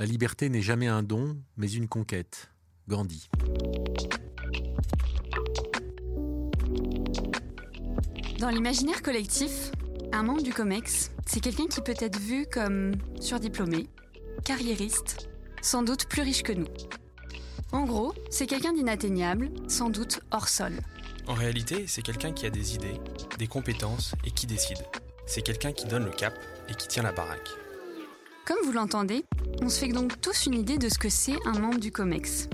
La liberté n'est jamais un don, mais une conquête. Gandhi. Dans l'imaginaire collectif, un membre du COMEX, c'est quelqu'un qui peut être vu comme surdiplômé, carriériste, sans doute plus riche que nous. En gros, c'est quelqu'un d'inatteignable, sans doute hors sol. En réalité, c'est quelqu'un qui a des idées, des compétences et qui décide. C'est quelqu'un qui donne le cap et qui tient la baraque. Comme vous l'entendez, on se fait donc tous une idée de ce que c'est un membre du COMEX.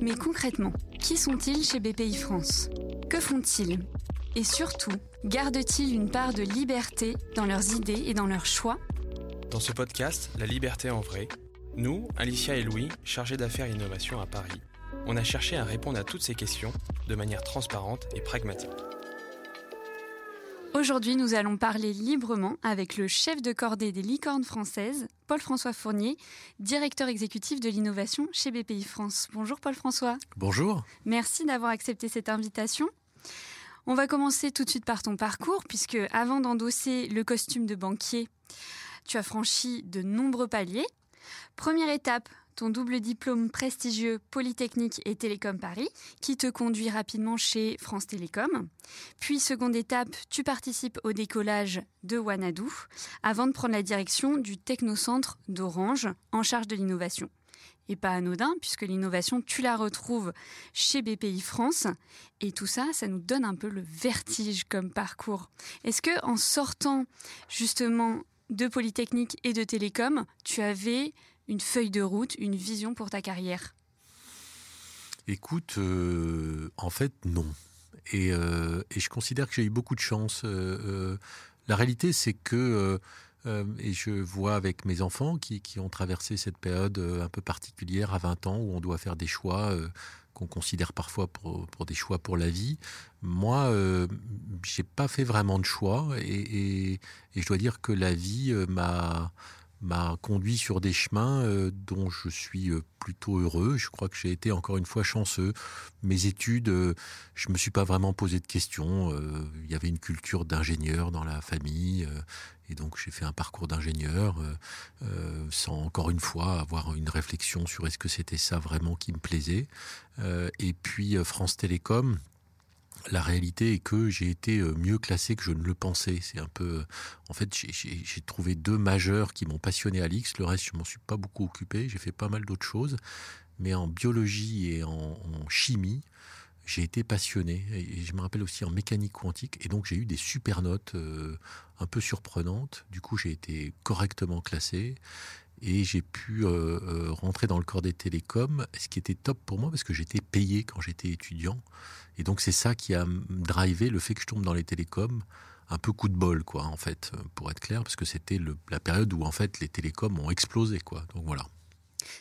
Mais concrètement, qui sont-ils chez BPI France? Que font-ils? Et surtout, gardent-ils une part de liberté dans leurs idées et dans leurs choix? Dans ce podcast, La liberté en vrai, nous, Alicia et Louis, chargés d'affaires innovation à Paris, on a cherché à répondre à toutes ces questions de manière transparente et pragmatique. Aujourd'hui, nous allons parler librement avec le chef de cordée des licornes françaises, Paul-François Fournier, directeur exécutif de l'innovation chez BPI France. Bonjour Paul-François. Bonjour. Merci d'avoir accepté cette invitation. On va commencer tout de suite par ton parcours, puisque avant d'endosser le costume de banquier, tu as franchi de nombreux paliers. Première étape, ton double diplôme prestigieux Polytechnique et Télécom Paris, qui te conduit rapidement chez France Télécom. Puis, seconde étape, tu participes au décollage de Wanadoo, avant de prendre la direction du technocentre d'Orange, en charge de l'innovation. Et pas anodin, puisque l'innovation, tu la retrouves chez BPI France. Et tout ça, ça nous donne un peu le vertige comme parcours. Est-ce que, en sortant justement de Polytechnique et de Télécom, tu avais une feuille de route, une vision pour ta carrière? Écoute, euh, en fait, non. Et, euh, et, je considère que j'ai eu beaucoup de chance. Euh, la réalité, c'est que, et je vois avec mes enfants qui, ont traversé cette période un peu particulière à 20 ans où on doit faire des choix qu'on considère parfois pour, des choix pour la vie. Moi, euh, j'ai pas fait vraiment de choix et, je dois dire que la vie m'a m'a conduit sur des chemins euh, dont je suis euh, plutôt heureux. Je crois que j'ai été encore une fois chanceux. Mes études, euh, je me suis pas vraiment posé de questions. Il y avait une culture d'ingénieur dans la famille et donc j'ai fait un parcours d'ingénieur sans encore une fois avoir une réflexion sur est-ce que c'était ça vraiment qui me plaisait. et puis France Télécom la réalité est que j'ai été euh, mieux classé que je ne le pensais. C'est un peu, en fait, j'ai trouvé deux majeurs qui m'ont passionné à l'X. Le reste, je m'en suis pas beaucoup occupé. J'ai fait pas mal d'autres choses, mais en biologie et en, chimie, j'ai été passionné. Et je me rappelle aussi en mécanique quantique. Et donc, j'ai eu des super notes euh, un peu surprenantes. Du coup, j'ai été correctement classé et j'ai pu euh, rentrer dans le corps des télécoms, ce qui était top pour moi parce que j'étais payé quand j'étais étudiant. Et donc c'est ça qui a drivé le fait que je tombe dans les télécoms un peu coup de bol, quoi, en fait, pour être clair, parce que c'était la période où, en fait, les télécoms ont explosé, quoi. Donc voilà.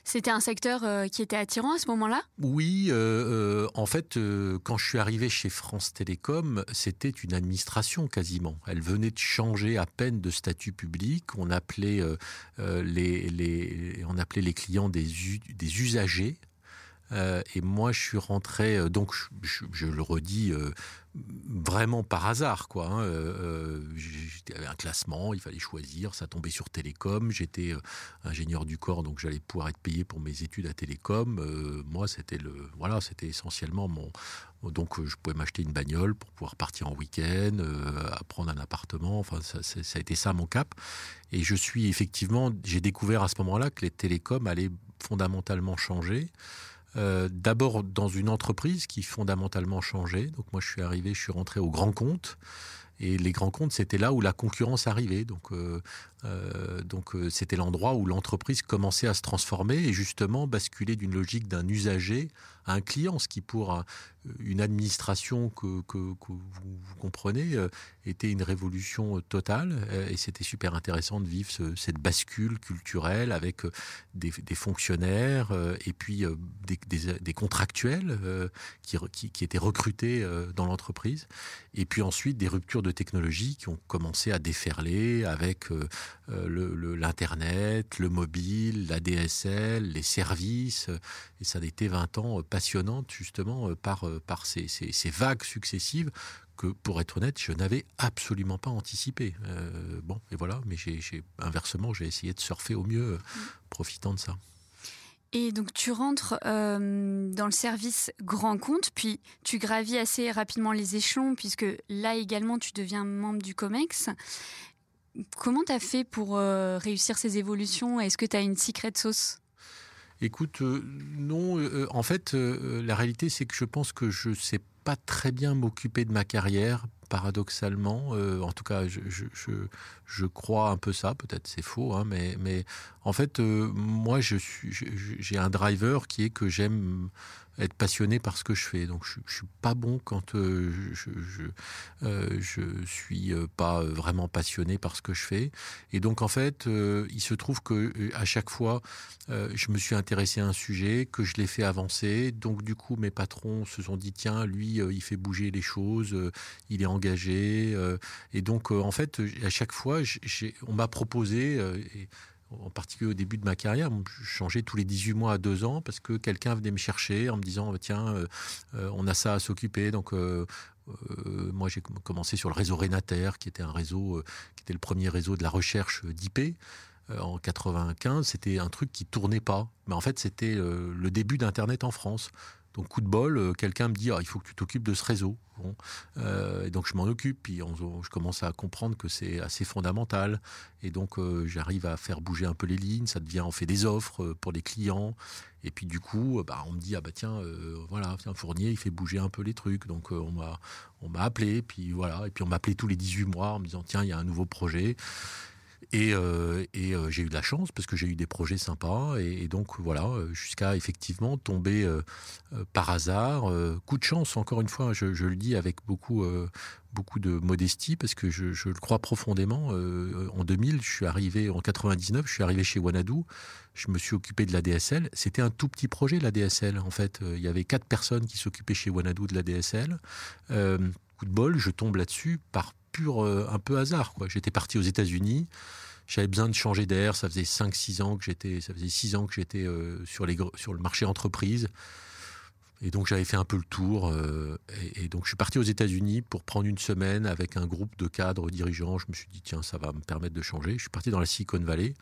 C'était un secteur euh, qui était attirant à ce moment-là? Oui, euh, euh, en fait, quand je suis arrivé chez France Télécom, c'était une administration quasiment. Elle venait de changer à peine de statut public. On appelait, les, on appelait les clients des usagers. Euh, et moi, je suis rentré, euh, donc je, le redis euh, vraiment par hasard, quoi. Hein, j'avais un classement, il fallait choisir, ça tombait sur Télécom. J'étais ingénieur du corps, donc j'allais pouvoir être payé pour mes études à Télécom. moi, c'était le, voilà, c'était essentiellement mon, donc je pouvais m'acheter une bagnole pour pouvoir partir en week-end, prendre un appartement. Enfin, ça, ça, a été ça mon cap. Et je suis effectivement, j'ai découvert à ce moment-là que les télécoms allaient fondamentalement changer. Euh, d'abord dans une entreprise qui fondamentalement changé. Donc moi je suis arrivé, je suis rentré au grand compte. Et les grands comptes, c'était là où la concurrence arrivait. Donc, euh, euh, donc c'était l'endroit où l'entreprise commençait à se transformer et justement basculer d'une logique d'un usager à un client, ce qui pour une administration que, vous, comprenez était une révolution totale. Et c'était super intéressant de vivre ce, cette bascule culturelle avec des, fonctionnaires et puis des, contractuels qui, étaient recrutés dans l'entreprise. Et puis ensuite des ruptures de technologie qui ont commencé à déferler avec euh, l'Internet, le, le, mobile, la DSL, les services. Et ça a été 20 ans passionnante justement par, par ces, ces, vagues successives que, pour être honnête, je n'avais absolument pas anticipé. bon, et voilà, mais j'ai, inversement, j'ai essayé de surfer au mieux, mmh. profitant de ça. Et donc tu rentres euh, dans le service grand compte, puis tu gravis assez rapidement les échelons, puisque là également tu deviens membre du COMEX. Comment tu as fait pour euh, réussir ces évolutions? Est-ce que tu as une secret sauce? Écoute, euh, non, en fait, la réalité c'est que je pense que je ne sais pas très bien m'occuper de ma carrière paradoxalement. Euh, en tout cas, je, je, crois un peu ça, peut-être c'est faux, hein, mais en fait, euh, moi, j'ai un driver qui est que j'aime être passionné par ce que je fais. Donc je, je suis pas bon quand euh, je je, euh, suis pas vraiment passionné par ce que je fais. Et donc en fait, il se trouve que à chaque fois, je me suis intéressé à un sujet, que je l'ai fait avancer. Donc du coup, mes patrons se sont dit tiens, lui, il fait bouger les choses, il est engagé. et donc en fait, à chaque fois, on m'a proposé. En particulier au début de ma carrière, je changeais tous les 18 mois à 2 ans parce que quelqu'un venait me chercher en me disant tiens, euh, euh, on a ça à s'occuper. Donc euh, moi j'ai commencé sur le réseau Renater, qui était un réseau qui était le premier réseau de la recherche d'IP en 95. C'était un truc qui tournait pas, mais en fait c'était le début d'Internet en France. Donc coup de bol, euh, quelqu'un me dit ah, il faut que tu t'occupes de ce réseau. Euh, et donc je m'en occupe, puis je commence à comprendre que c'est assez fondamental. Et donc euh, j'arrive à faire bouger un peu les lignes, ça devient, on fait des offres pour les clients. Et puis du coup, bah, on me dit ah bah tiens, voilà, un Fournier, il fait bouger un peu les trucs. Donc on m'a m'a appelé, puis voilà, et puis on m'appelait tous les 18 mois en me disant tiens, il y a un nouveau projet. Et, euh, euh, j'ai eu de la chance parce que j'ai eu des projets sympas et, donc voilà jusqu'à effectivement tomber euh, par hasard coup de chance encore une fois je, le dis avec beaucoup beaucoup de modestie parce que je, je le crois profondément en 2000 je suis arrivé en 99 je suis arrivé chez Wanadu je me suis occupé de la DSL c'était un tout petit projet la DSL en fait. Il y avait quatre personnes qui s'occupaient chez Wanadu de la DSL coup de bol je tombe là-dessus par euh, un peu hasard. Quoi. J'étais parti aux États-Unis. J'avais besoin de changer d'air. Ça faisait 5-6 ans que j'étais, ça faisait 6 ans que j'étais euh, sur, les, sur le marché entreprise. Et donc j'avais fait un peu le tour. Euh, et, donc je suis parti aux États-Unis pour prendre une semaine avec un groupe de cadres dirigeants. Je me suis dit, tiens, ça va me permettre de changer. Je suis parti dans la Silicon Valley.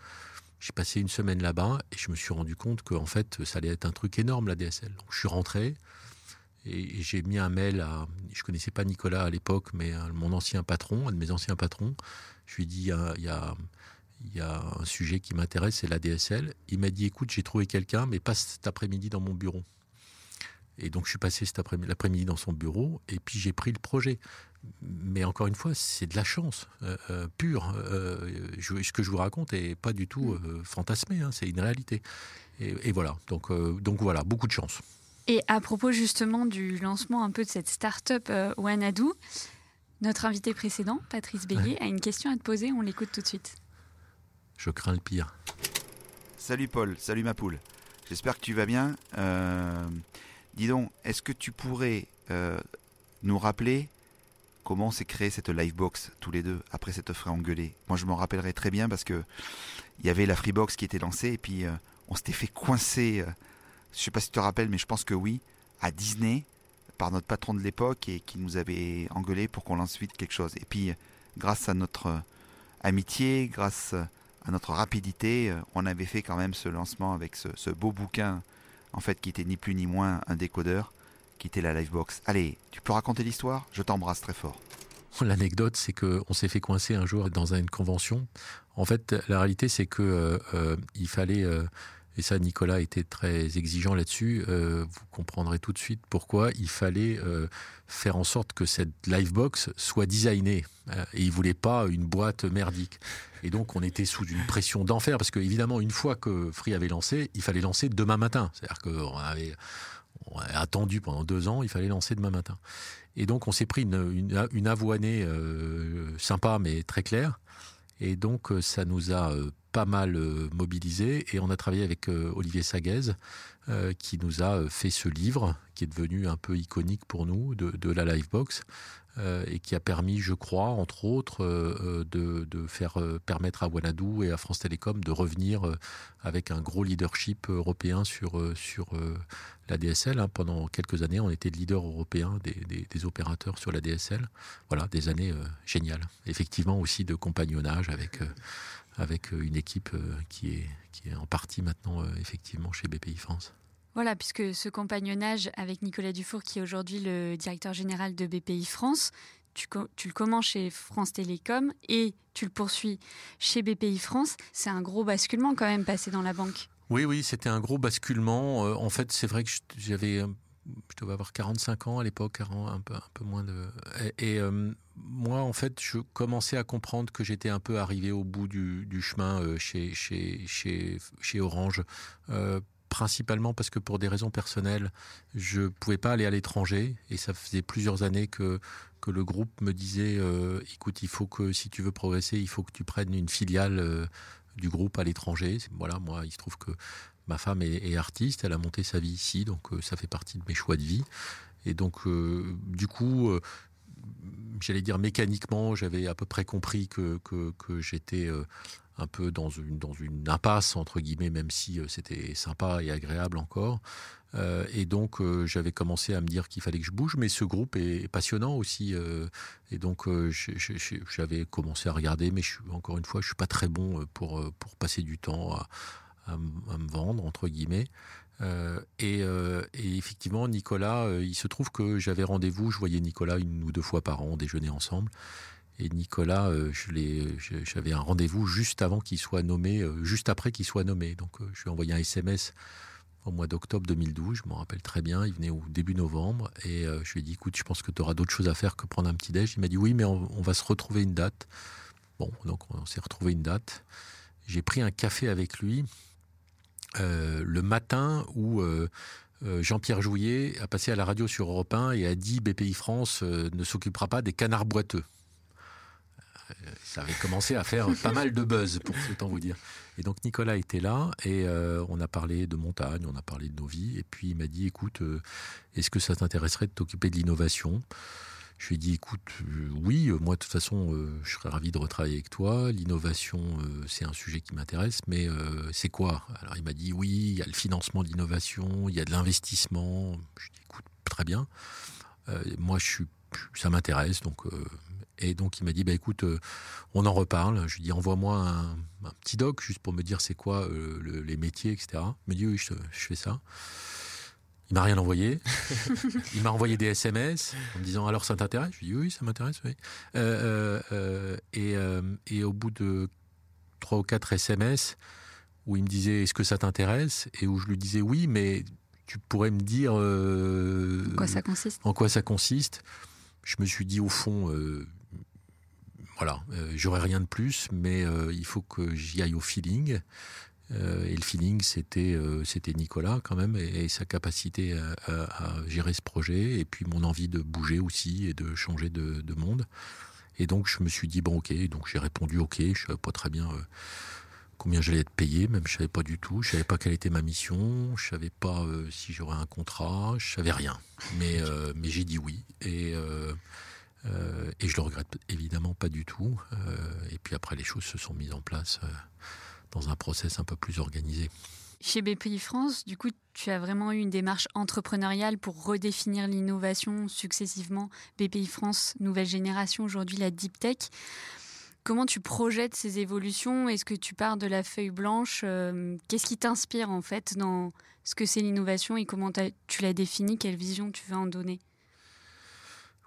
J'ai passé une semaine là-bas et je me suis rendu compte qu'en fait, ça allait être un truc énorme, la DSL. Je suis rentré. Et, j'ai mis un mail à, je connaissais pas Nicolas à l'époque, mais mon ancien patron, un de mes anciens patrons. Je lui ai dit, il y a, il y a, un sujet qui m'intéresse, c'est la DSL. Il m'a dit, écoute, j'ai trouvé quelqu'un, mais passe cet après-midi dans mon bureau. Et donc je suis passé cet après l'après-midi dans son bureau et puis j'ai pris le projet. Mais encore une fois, c'est de la chance euh, euh, pure. Euh, ce que je vous raconte est pas du tout fantasmé, hein, c'est une réalité. Et, et, voilà, donc, donc voilà, beaucoup de chance. Et à propos justement du lancement un peu de cette start-up euh, Wanadu, notre invité précédent, Patrice Béguet, a une question à te poser. On l'écoute tout de suite. Je crains le pire. Salut Paul, salut ma poule. J'espère que tu vas bien. Euh, dis donc, est-ce que tu pourrais euh, nous rappeler comment s'est créée cette Livebox tous les deux après cette offre engueulée? Moi, je m'en rappellerai très bien parce que il y avait la Freebox qui était lancée et puis on s'était fait coincer je sais pas si tu te rappelles, mais je pense que oui, à Disney, par notre patron de l'époque et qui nous avait engueulé pour qu'on lance vite quelque chose. Et puis, grâce à notre euh, amitié, grâce à notre rapidité, euh, on avait fait quand même ce lancement avec ce, beau bouquin, en fait, qui était ni plus ni moins un décodeur, qui était la Livebox. Allez, tu peux raconter l'histoire? Je t'embrasse très fort. L'anecdote, c'est qu'on s'est fait coincer un jour dans une convention. En fait, la réalité, c'est que euh, il fallait et ça Nicolas était très exigeant là-dessus, euh, vous comprendrez tout de suite pourquoi il fallait euh, faire en sorte que cette livebox soit designée. Euh, et il voulait pas une boîte merdique. Et donc on était sous une pression d'enfer, parce que évidemment, une fois que Free avait lancé, il fallait lancer demain matin. C'est-à-dire qu'on avait, attendu pendant deux ans, il fallait lancer demain matin. Et donc on s'est pris une, une, une avoinée sympa mais très claire. Et donc ça nous a pas mal euh, mobilisé et on a travaillé avec euh, Olivier Saguez euh, qui nous a fait ce livre qui est devenu un peu iconique pour nous de, la Livebox et qui a permis, je crois, entre autres, de, de, faire permettre à Wanadoo et à France Télécom de revenir avec un gros leadership européen sur, sur la DSL. Hein. Pendant quelques années, on était le leader européen des, opérateurs sur la DSL. Voilà, des années géniales. Effectivement aussi de compagnonnage avec avec euh, une équipe euh, qui est, qui est en partie maintenant euh, effectivement chez BPI France. Voilà, puisque ce compagnonnage avec Nicolas Dufour, qui est aujourd'hui le directeur général de BPI France, tu, tu, le commences chez France Télécom et tu le poursuis chez BPI France. C'est un gros basculement quand même passé dans la banque. Oui, oui, c'était un gros basculement. en fait, c'est vrai que j'avais je devais avoir 45 ans à l'époque, un peu, un peu moins de. Et, euh, moi, en fait, je commençais à comprendre que j'étais un peu arrivé au bout du, chemin euh, chez, Orange. Euh, principalement parce que pour des raisons personnelles, je ne pouvais pas aller à l'étranger et ça faisait plusieurs années que, que le groupe me disait écoute, il faut que si tu veux progresser, il faut que tu prennes une filiale du groupe à l'étranger. Voilà, moi, il se trouve que ma femme est, artiste, elle a monté sa vie ici, donc euh, ça fait partie de mes choix de vie. Et donc, euh, du coup, euh, j'allais dire mécaniquement, j'avais à peu près compris que, que, j'étais un peu dans une, dans une impasse, entre guillemets, même si c'était sympa et agréable encore. et donc, j'avais commencé à me dire qu'il fallait que je bouge, mais ce groupe est, passionnant aussi. et donc, j'avais commencé à regarder, mais je, encore une fois, je suis pas très bon pour, pour passer du temps à à, me vendre, entre guillemets. Euh, euh, et, effectivement, Nicolas, euh, il se trouve que j'avais rendez-vous, je voyais Nicolas une ou deux fois par an, déjeuner ensemble. Et Nicolas, j'avais un rendez-vous juste avant qu'il soit nommé, juste après qu'il soit nommé. Donc je lui ai envoyé un SMS au mois d'octobre 2012, je m'en rappelle très bien, il venait au début novembre, et je lui ai dit, écoute, je pense que tu auras d'autres choses à faire que prendre un petit déj. Il m'a dit, oui, mais on, on va se retrouver une date. Bon, donc on s'est retrouvé une date. J'ai pris un café avec lui, euh, le matin où euh, euh, Jean-Pierre Jouillet a passé à la radio sur Europe 1 et a dit BPI France ne s'occupera pas des canards boiteux. Ça avait commencé à faire pas mal de buzz, pour autant vous dire. Et donc Nicolas était là et on a parlé de montagne, on a parlé de nos vies. Et puis il m'a dit, écoute, est-ce que ça t'intéresserait de t'occuper de l'innovation? Je lui ai dit, écoute, euh, oui, euh, moi de toute façon, euh, je serais ravi de retravailler avec toi. L'innovation, c'est un sujet qui m'intéresse, mais c'est quoi? Alors il m'a dit, oui, il y a le financement d'innovation, il y a de l'investissement. Je lui ai dit, écoute, très bien. moi, je suis, ça m'intéresse, donc. et donc il m'a dit, bah écoute, on en reparle. Je lui ai dit, envoie-moi un, petit doc juste pour me dire c'est quoi les métiers, etc. Il m'a dit, oui, je fais ça. Il m'a rien envoyé. il m'a envoyé des SMS en me disant alors ça t'intéresse? Je lui ai dit oui, ça m'intéresse. Oui. Euh, euh, euh, et, au bout de trois ou quatre SMS où il me disait est-ce que ça t'intéresse? Et où je lui disais oui, mais tu pourrais me dire en quoi ça consiste? En quoi ça consiste? Je me suis dit au fond voilà, j'aurais rien de plus, mais il faut que j'y aille au feeling. Euh, et le feeling, c'était euh, c'était Nicolas quand même et, sa capacité à, gérer ce projet et puis mon envie de bouger aussi et de changer de, monde. Et donc je me suis dit bon ok, donc j'ai répondu ok. Je savais pas très bien euh, combien j'allais être payé, même je savais pas du tout. Je savais pas quelle était ma mission, je savais pas si j'aurais un contrat, je savais rien. Mais mais j'ai dit oui et et je le regrette évidemment pas du tout. et puis après les choses se sont mises en place dans un process un peu plus organisé. Chez BPI France, du coup, tu as vraiment eu une démarche entrepreneuriale pour redéfinir l'innovation successivement. BPI France, nouvelle génération, aujourd'hui la Deep Tech. Comment tu projettes ces évolutions? Est-ce que tu pars de la feuille blanche? Euh, Qu'est-ce qui t'inspire en fait dans ce que c'est l'innovation et comment tu l'as défini Quelle vision tu veux en donner?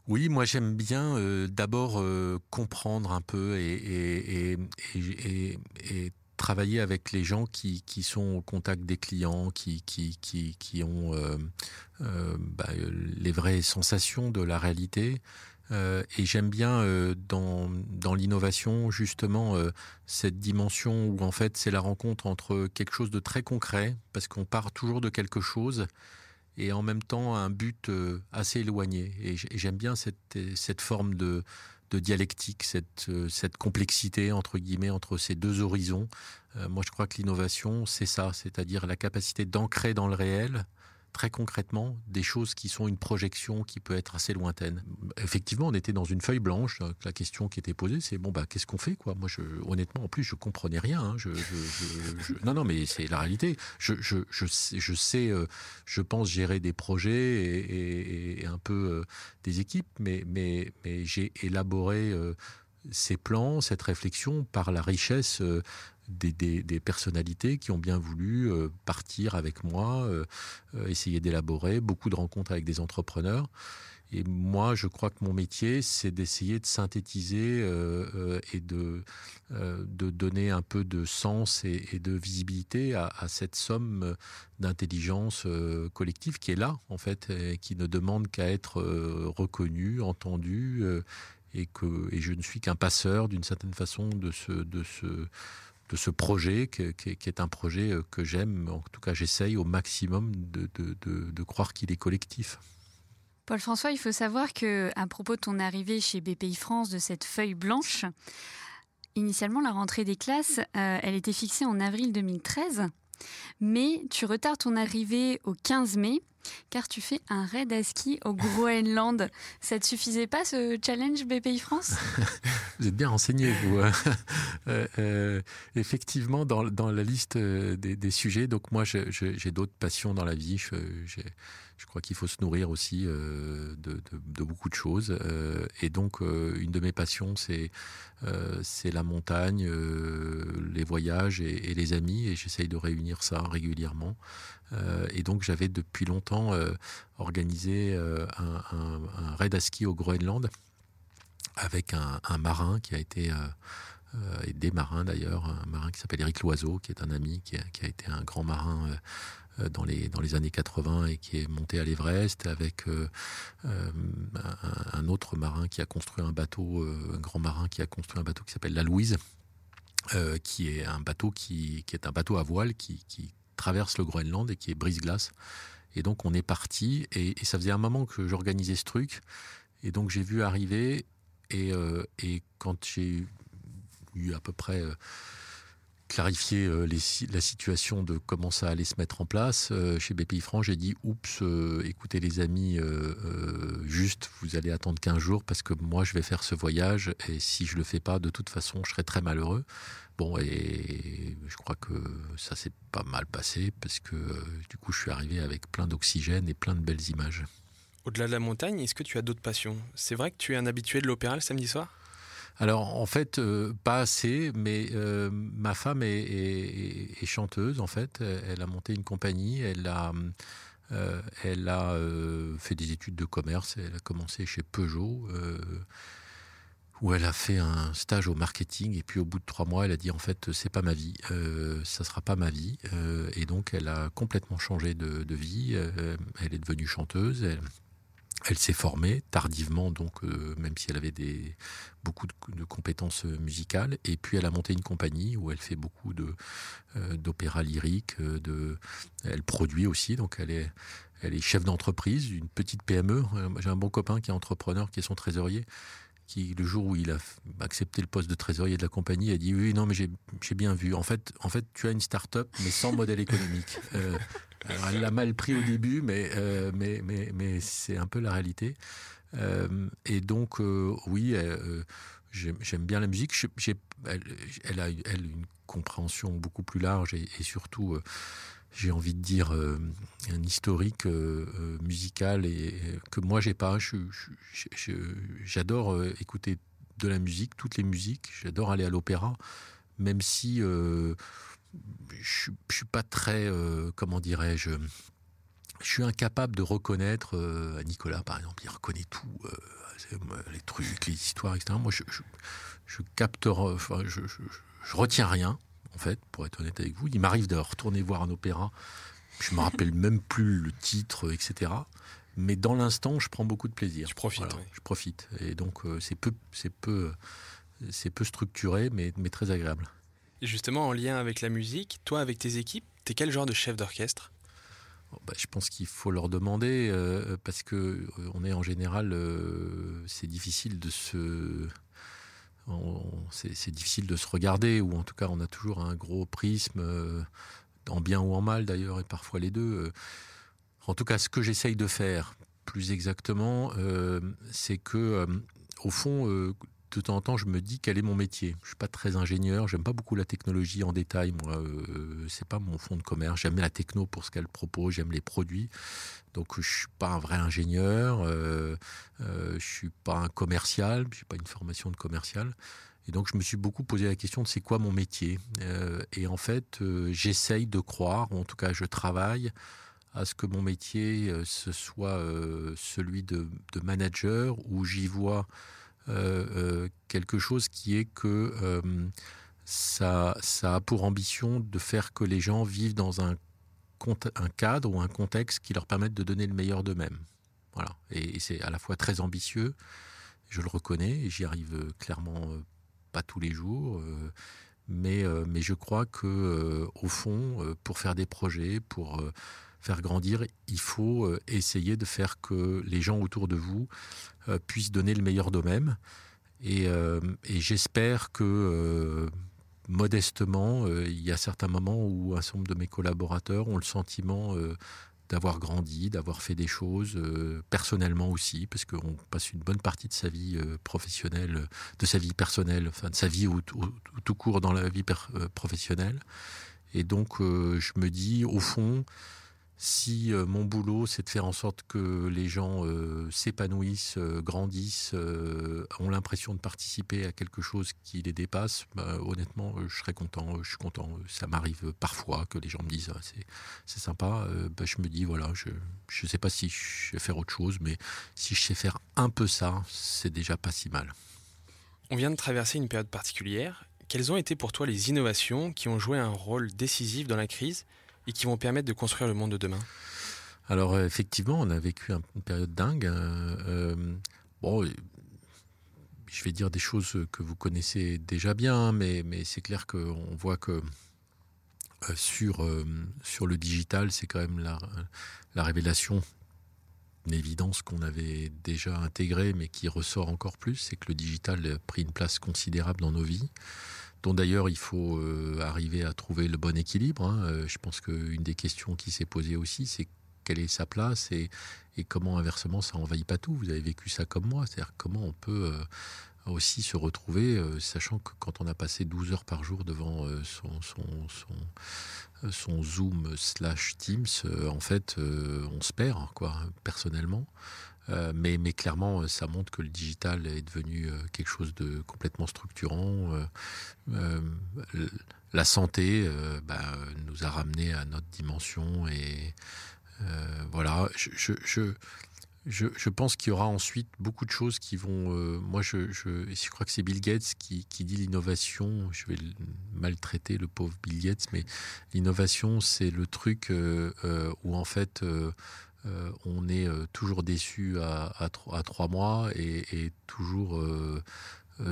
Oui, moi j'aime bien euh, d'abord euh, comprendre un peu et, et, et, travailler avec les gens qui, qui, sont au contact des clients, qui, qui, qui, qui ont euh, euh, bah, les vraies sensations de la réalité. Euh, et j'aime bien dans, dans l'innovation justement cette dimension où en fait c'est la rencontre entre quelque chose de très concret, parce qu'on part toujours de quelque chose, et en même temps un but assez éloigné. Et j'aime bien cette, cette forme de, de dialectique, cette, euh, cette complexité entre guillemets entre ces deux horizons. Euh, moi, je crois que l'innovation, c'est ça, c'est-à-dire la capacité d'ancrer dans le réel très concrètement des choses qui sont une projection qui peut être assez lointaine. Effectivement, on était dans une feuille blanche. La question qui était posée, c'est bon bah qu'est-ce qu'on fait quoi? Moi, je, honnêtement, en plus, je comprenais rien. Hein. Non, non, mais c'est la réalité. Je, je, je, sais, je euh, pense gérer des projets et, un peu euh, des équipes, mais mais mais j'ai élaboré euh, ces plans, cette réflexion par la richesse des, personnalités qui ont bien voulu euh, partir avec moi, euh, euh, essayer d'élaborer, beaucoup de rencontres avec des entrepreneurs. Et moi, je crois que mon métier, c'est d'essayer de synthétiser et de, donner un peu de sens et, de visibilité à, cette somme d'intelligence collective qui est là, en fait, et qui ne demande qu'à être reconnue, entendue, et que je ne suis qu'un passeur, d'une certaine façon, de ce de ce projet qui, est un projet euh, que j'aime, en tout cas j'essaye au maximum de, croire qu'il est collectif. Paul François, il faut savoir que à propos de ton arrivée chez BPI France, de cette feuille blanche, initialement la rentrée des classes, euh, elle était fixée en avril 2013, mais tu retardes ton arrivée au 15 mai car tu fais un raid à ski au Groenland. Ça te suffisait pas ce challenge BPI France? Vous êtes bien renseigné, vous. Euh, euh, effectivement, dans, la liste euh, des, sujets, donc moi j'ai d'autres passions dans la vie. Crois qu'il faut se nourrir aussi de, beaucoup de choses. et donc une de mes passions, c'est la montagne, les voyages et, les amis. Et j'essaye de réunir ça régulièrement. Euh, et donc j'avais depuis longtemps euh, organisé euh, un, raid à ski au Groenland avec un, marin qui a été et des marins d'ailleurs, un marin qui s'appelle Eric Loiseau, qui est un ami, qui a, été un grand marin dans les, dans les années 80 et qui est monté à l'Everest avec un, autre marin qui a construit un bateau, un grand marin qui a construit un bateau qui s'appelle la Louise, qui est un bateau qui, qui, est un bateau à voile qui, qui traverse le Groenland et qui est brise-glace. Et donc on est parti et, ça faisait un moment que j'organisais ce truc. Et donc j'ai vu arriver et, euh, et quand j'ai eu à peu près euh, clarifié euh, la situation de comment ça allait se mettre en place, chez BPI France, j'ai dit oups, écoutez les amis, juste vous allez attendre 15 jours parce que moi je vais faire ce voyage et si je le fais pas, de toute façon je serai très malheureux. Bon, et je crois que ça s'est pas mal passé parce que du coup, je suis arrivé avec plein d'oxygène et plein de belles images. Au-delà de la montagne, est-ce que tu as d'autres passions? C'est vrai que tu es un habitué de l'opéra le samedi soir? Alors en fait, euh, pas assez, mais euh, ma femme est, chanteuse en fait. Elle a monté une compagnie, elle a, euh, elle a fait des études de commerce, elle a commencé chez Peugeot où elle a fait un stage au marketing et puis au bout de trois mois, elle a dit en fait c'est pas ma vie, ça sera pas ma vie et donc elle a complètement changé de, vie. Elle est devenue chanteuse. S'est formée tardivement, donc même si elle avait beaucoup de, compétences musicales. Et puis elle a monté une compagnie où elle fait beaucoup de d'opéra lyrique. De, elle produit aussi, donc elle est elle chef d'entreprise, une petite PME. J'ai un bon copain qui est entrepreneur, qui est son trésorier qui, le jour où il a accepté le poste de trésorier de la compagnie, a dit oui, non, mais j'ai bien vu. En fait, tu as une start-up, mais sans modèle économique. Euh, elle l'a mal pris au début, mais, euh, mais, mais, mais c'est un peu la réalité. Euh, et donc, oui, j'aime bien la musique. elle, a une compréhension beaucoup plus large et, surtout j'ai envie de dire, euh, un historique euh, euh, musical et, que moi j'ai pas. J'adore écouter de la musique, toutes les musiques. J'adore aller à l'opéra, même si je, je suis pas très, comment dirais-je, je suis incapable de reconnaître. Nicolas, par exemple, il reconnaît tout, les trucs, les histoires, etc. Moi, je, je, je capte, enfin, je, je retiens rien en fait, pour être honnête avec vous. Il m'arrive de retourner voir un opéra, je me rappelle même plus le titre, etc. Mais dans l'instant, je prends beaucoup de plaisir. Je profite. Je profite. Et donc, euh, c'est peu, c'est peu, c'est peu structuré, mais, mais très agréable. Justement, en lien avec la musique, toi, avec tes équipes, t'es quel genre de chef d'orchestre? Bah, je pense qu'il faut leur demander euh, parce que euh, on est en général, c'est difficile de se c'est difficile de se regarder, ou en tout cas on a toujours un gros prisme, euh, en bien ou en mal d'ailleurs, et parfois les deux. Euh. En tout cas, ce que j'essaye de faire, plus exactement, c'est que, au fond, de temps en temps, je me dis quel est mon métier. Je suis pas très ingénieur, j'aime pas beaucoup la technologie en détail. Moi, euh, c'est pas mon fond de commerce. J'aime la techno pour ce qu'elle propose, j'aime les produits. Donc, je suis pas un vrai ingénieur. Euh, euh, je suis pas un commercial. J'ai pas une formation de commercial. Et donc, je me suis beaucoup posé la question de c'est quoi mon métier. Euh, et en fait, j'essaye de croire, ou en tout cas, je travaille à ce que mon métier ce soit celui de, de manager où j'y vois euh, euh, quelque chose qui est que euh, ça, ça a pour ambition de faire que les gens vivent dans un, cadre ou un contexte qui leur permette de donner le meilleur d'eux-mêmes. Voilà. Et, c'est à la fois très ambitieux, je le reconnais, j'y arrive clairement pas tous les jours. mais, mais je crois que au fond, pour faire des projets, pour faire grandir, il faut essayer de faire que les gens autour de vous euh, puissent donner le meilleur d'eux-mêmes. Et, euh, j'espère que euh, modestement, il y a certains moments où un certain nombre de mes collaborateurs ont le sentiment d'avoir grandi, d'avoir fait des choses personnellement aussi, parce qu'on passe une bonne partie de sa vie professionnelle, de sa vie personnelle, enfin de sa vie tout court dans la vie professionnelle. Et donc, je me dis, au fond, si euh, mon boulot, c'est de faire en sorte que les gens euh, s'épanouissent, euh, grandissent, ont l'impression de participer à quelque chose qui les dépasse, bah, honnêtement, je serais content. Je suis content. Ça m'arrive parfois que les gens me disent ah, c'est sympa. Bah, je me dis voilà, je ne sais pas si je sais faire autre chose, mais si je sais faire un peu ça, c'est déjà pas si mal. On vient de traverser une période particulière. Quelles ont été pour toi les innovations qui ont joué un rôle décisif dans la crise? Et qui vont permettre de construire le monde de demain Alors euh, effectivement, on a vécu une période dingue. Hein. Euh, bon, je vais dire des choses que vous connaissez déjà bien, mais, mais c'est clair qu'on voit que euh, sur, sur le digital, c'est quand même la, la révélation une évidence qu'on avait déjà intégrée, mais qui ressort encore plus, c'est que le digital a pris une place considérable dans nos vies dont d'ailleurs il faut euh, arriver à trouver le bon équilibre. Hein. Euh, je pense qu'une des questions qui s'est posée aussi, c'est quelle est sa place et, comment inversement ça envahit pas tout. Vous avez vécu ça comme moi, c'est-à-dire comment on peut euh, aussi se retrouver, sachant que quand on a passé 12 heures par jour devant son, Zoom slash Teams, en fait, on se perd, quoi, personnellement. Mais, clairement, ça montre que le digital est devenu quelque chose de complètement structurant. La santé bah, nous a ramené à notre dimension et voilà. Je, je, je, je pense qu'il y aura ensuite beaucoup de choses qui vont. moi, je, je, crois que c'est Bill Gates qui, qui dit l'innovation. Je vais maltraiter le pauvre Bill Gates, mais l'innovation, c'est le truc où en fait euh, on est euh, toujours déçu à, trois mois et, toujours euh,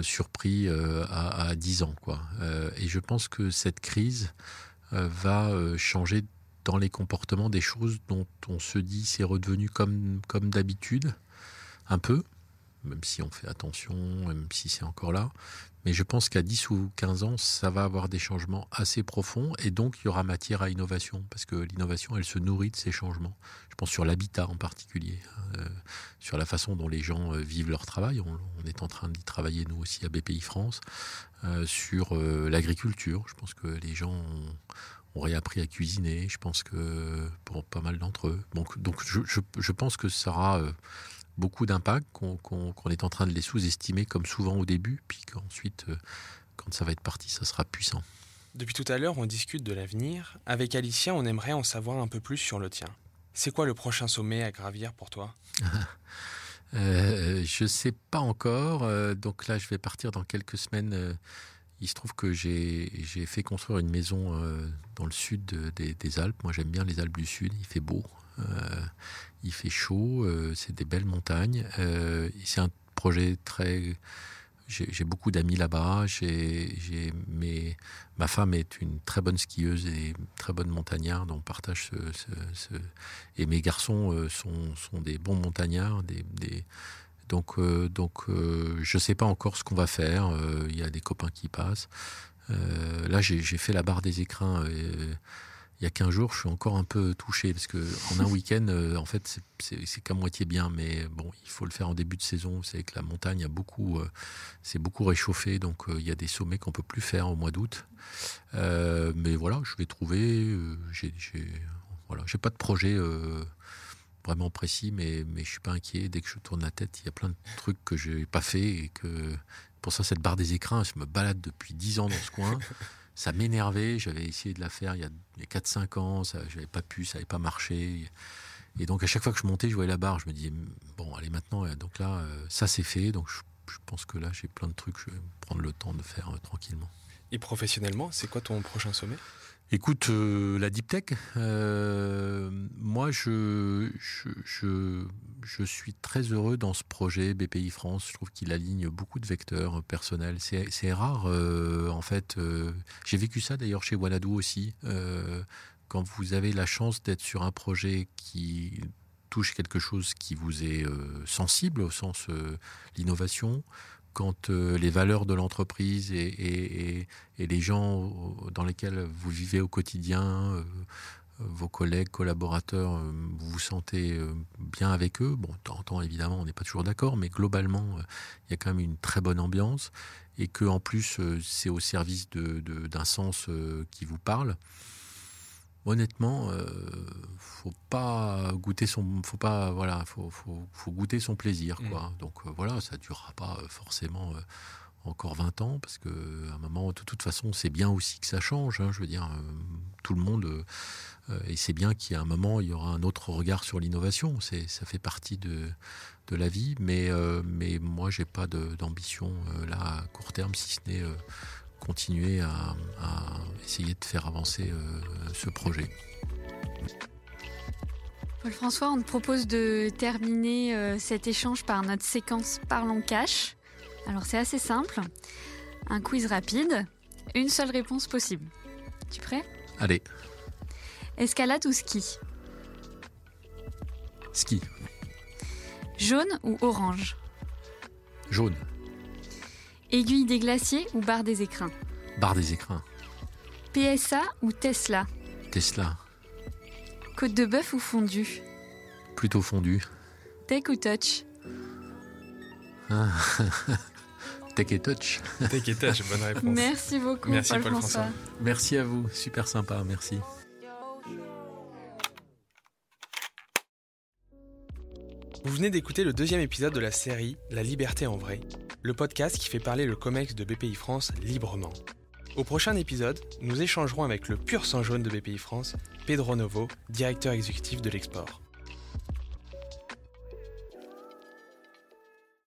surpris à, dix ans. Quoi. et je pense que cette crise va changer dans les comportements des choses dont on se dit c'est redevenu comme, comme d'habitude, un peu, même si on fait attention, même si c'est encore là. Mais je pense qu'à 10 ou 15 ans, ça va avoir des changements assez profonds et donc il y aura matière à innovation parce que l'innovation, elle se nourrit de ces changements. Je pense sur l'habitat en particulier, euh, sur la façon dont les gens euh, vivent leur travail. On, est en train d'y travailler nous aussi à BPI France euh, sur l'agriculture. Je pense que les gens ont, réappris à cuisiner. Je pense que pour pas mal d'entre eux. Donc, donc je, je, pense que ça aura beaucoup d'impact, qu'on est en train de les sous-estimer comme souvent au début, puis qu'ensuite, euh, quand ça va être parti, ça sera puissant. Depuis tout à l'heure, on discute de l'avenir. Avec Alicia, on aimerait en savoir un peu plus sur le tien. C'est quoi le prochain sommet à gravir pour toi? Euh, Je ne sais pas encore. Euh, donc là, je vais partir dans quelques semaines. il se trouve que j'ai fait construire une maison dans le sud des, des Alpes. Moi, j'aime bien les Alpes du Sud. Il fait beau. Il fait chaud, euh, c'est des belles montagnes. Euh, c'est un projet très. J'ai beaucoup d'amis là-bas. J'ai, ma femme est une très bonne skieuse et très bonne montagnarde. On partage ce, et mes garçons euh, sont, sont, des bons montagnards. Des, donc, donc je ne sais pas encore ce qu'on va faire. Il y a des copains qui passent. là, j'ai fait la barre des écrins il y a 15 jours, je suis encore un peu touché parce que en un week-end, euh, en fait, c'est qu'à moitié bien, mais bon, il faut le faire en début de saison. Vous savez que la montagne a beaucoup, euh, beaucoup réchauffé, donc euh, il y a des sommets qu'on peut plus faire au mois d'août. mais voilà, je vais trouver. j'ai, voilà, j'ai pas de projet vraiment précis, mais mais je suis pas inquiet. Dès que je tourne la tête, il y a plein de trucs que j'ai pas fait et que pour ça cette barre des écrins, je me balade depuis 10 ans dans ce coin ça m'énervait. J'avais essayé de la faire il y a, 4-5 ans, ça n'avais pas pu, ça n'avait pas marché. Et donc à chaque fois que je montais, je voyais la barre, je me disais bon, allez maintenant, euh, donc là, euh, ça c'est fait. Donc je, pense que là, j'ai plein de trucs, je vais prendre le temps de faire euh, tranquillement. Et professionnellement, c'est quoi ton prochain sommet? Écoute, euh, la deep tech, euh, moi, je, je, suis très heureux dans ce projet BPI France. Je trouve qu'il aligne beaucoup de vecteurs personnels. C'est rare, euh, en fait. J'ai vécu ça d'ailleurs chez Wanadu aussi. quand vous avez la chance d'être sur un projet qui touche quelque chose qui vous est sensible, au sens l'innovation, quand euh, les valeurs de l'entreprise et, les gens dans lesquels vous vivez au quotidien, euh, vos collègues, collaborateurs, euh, vous vous sentez bien avec eux? Bon, de temps en temps, évidemment, on n'est pas toujours d'accord, mais globalement, il y a quand même une très bonne ambiance et que en plus, c'est au service d'un sens qui vous parle honnêtement, euh, faut pas goûter son, faut pas, voilà, faut, faut, goûter son plaisir, quoi. Mm. Donc euh, voilà, ça durera pas euh, forcément euh, encore 20 ans, parce que à un moment, de toute façon, c'est bien aussi que ça change. Hein, je veux dire, tout le monde, et c'est bien qu'il y a un moment, il y aura un autre regard sur l'innovation. C'est, ça fait partie de, de la vie, mais mais moi, j'ai pas d'ambition là à court terme, si ce n'est continuer à, essayer de faire avancer euh, ce projet. Paul-François, on te propose de terminer euh, cet échange par notre séquence Parlons Cash. Alors c'est assez simple, un quiz rapide, une seule réponse possible. Tu es prêt? Allez. Escalade ou ski? Ski. Jaune ou orange? Jaune. Aiguille des glaciers ou barre des écrins? Barre des écrins. PSA ou Tesla? Tesla. Côte de bœuf ou fondue Plutôt fondue. Tech ou touch? Tech et touch. Tech et touch, bonne réponse. Merci beaucoup, merci Paul, François. Merci à vous, super sympa, merci. Vous venez d'écouter le deuxième épisode de la série La liberté en vrai, le podcast qui fait parler le COMEX de BPI France librement. Au prochain épisode, nous échangerons avec le pur sang jaune de BPI France, Pedro Novo, directeur exécutif de l'export.